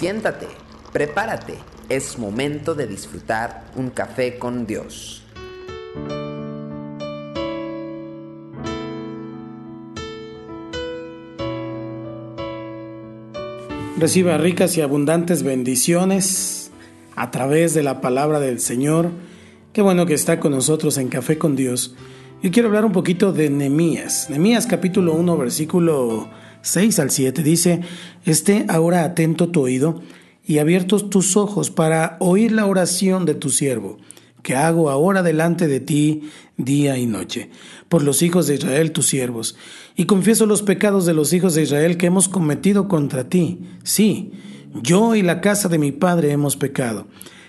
Siéntate, prepárate, es momento de disfrutar un café con Dios. Reciba ricas y abundantes bendiciones a través de la palabra del Señor. Qué bueno que está con nosotros en Café con Dios. Yo quiero hablar un poquito de Nemías. Nemías capítulo 1, versículo 6 al 7 dice, esté ahora atento tu oído y abiertos tus ojos para oír la oración de tu siervo, que hago ahora delante de ti día y noche, por los hijos de Israel tus siervos, y confieso los pecados de los hijos de Israel que hemos cometido contra ti. Sí, yo y la casa de mi padre hemos pecado.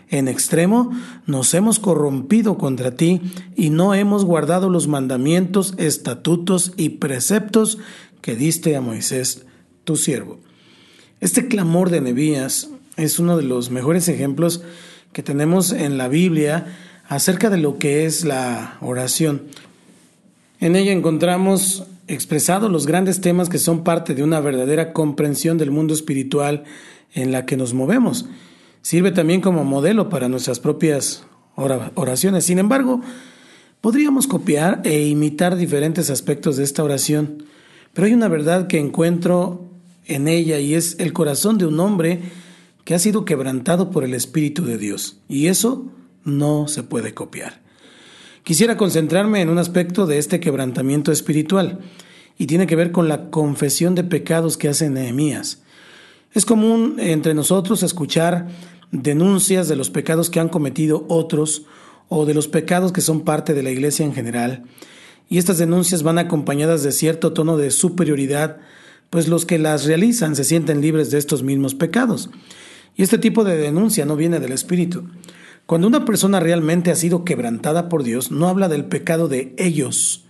En extremo nos hemos corrompido contra ti y no hemos guardado los mandamientos, estatutos y preceptos que diste a Moisés, tu siervo. Este clamor de Nebías es uno de los mejores ejemplos que tenemos en la Biblia acerca de lo que es la oración. En ella encontramos expresados los grandes temas que son parte de una verdadera comprensión del mundo espiritual en la que nos movemos. Sirve también como modelo para nuestras propias oraciones. Sin embargo, podríamos copiar e imitar diferentes aspectos de esta oración. Pero hay una verdad que encuentro en ella y es el corazón de un hombre que ha sido quebrantado por el Espíritu de Dios. Y eso no se puede copiar. Quisiera concentrarme en un aspecto de este quebrantamiento espiritual y tiene que ver con la confesión de pecados que hace Nehemías. Es común entre nosotros escuchar denuncias de los pecados que han cometido otros o de los pecados que son parte de la iglesia en general y estas denuncias van acompañadas de cierto tono de superioridad, pues los que las realizan se sienten libres de estos mismos pecados. Y este tipo de denuncia no viene del Espíritu. Cuando una persona realmente ha sido quebrantada por Dios, no habla del pecado de ellos,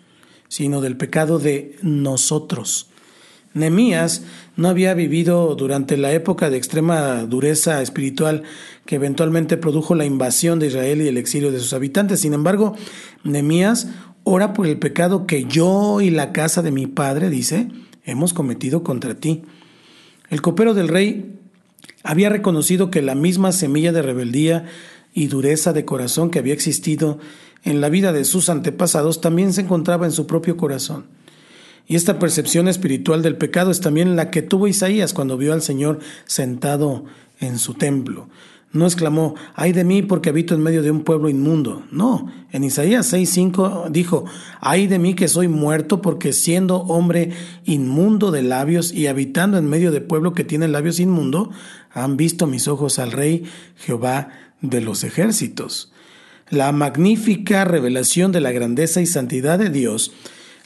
sino del pecado de nosotros. Nemías no había vivido durante la época de extrema dureza espiritual que eventualmente produjo la invasión de Israel y el exilio de sus habitantes. Sin embargo, Nemías ora por el pecado que yo y la casa de mi padre, dice, hemos cometido contra ti. El copero del rey había reconocido que la misma semilla de rebeldía y dureza de corazón que había existido en la vida de sus antepasados también se encontraba en su propio corazón. Y esta percepción espiritual del pecado es también la que tuvo Isaías cuando vio al Señor sentado en su templo. No exclamó, ay de mí porque habito en medio de un pueblo inmundo. No, en Isaías 6:5 dijo, ay de mí que soy muerto porque siendo hombre inmundo de labios y habitando en medio de pueblo que tiene labios inmundo, han visto mis ojos al Rey Jehová de los ejércitos. La magnífica revelación de la grandeza y santidad de Dios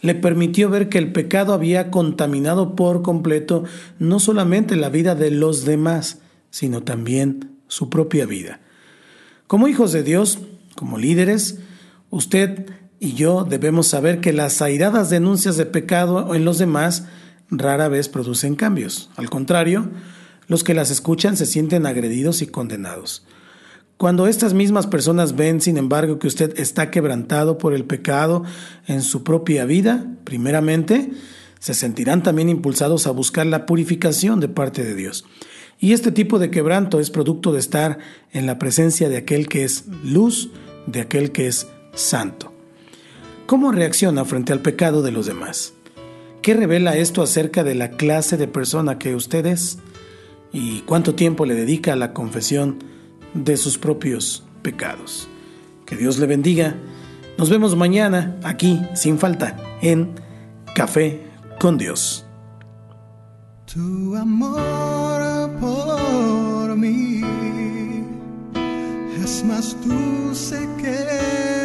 le permitió ver que el pecado había contaminado por completo no solamente la vida de los demás, sino también su propia vida. Como hijos de Dios, como líderes, usted y yo debemos saber que las airadas denuncias de pecado en los demás rara vez producen cambios. Al contrario, los que las escuchan se sienten agredidos y condenados. Cuando estas mismas personas ven, sin embargo, que usted está quebrantado por el pecado en su propia vida, primeramente, se sentirán también impulsados a buscar la purificación de parte de Dios. Y este tipo de quebranto es producto de estar en la presencia de aquel que es luz, de aquel que es santo. ¿Cómo reacciona frente al pecado de los demás? ¿Qué revela esto acerca de la clase de persona que usted es? ¿Y cuánto tiempo le dedica a la confesión de sus propios pecados? Que Dios le bendiga. Nos vemos mañana aquí, sin falta, en Café con Dios. Por mí. Es más dulce que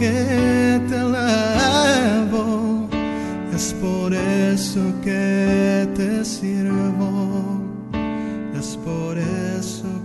que te elevo, es por eso que te sirvo, es por eso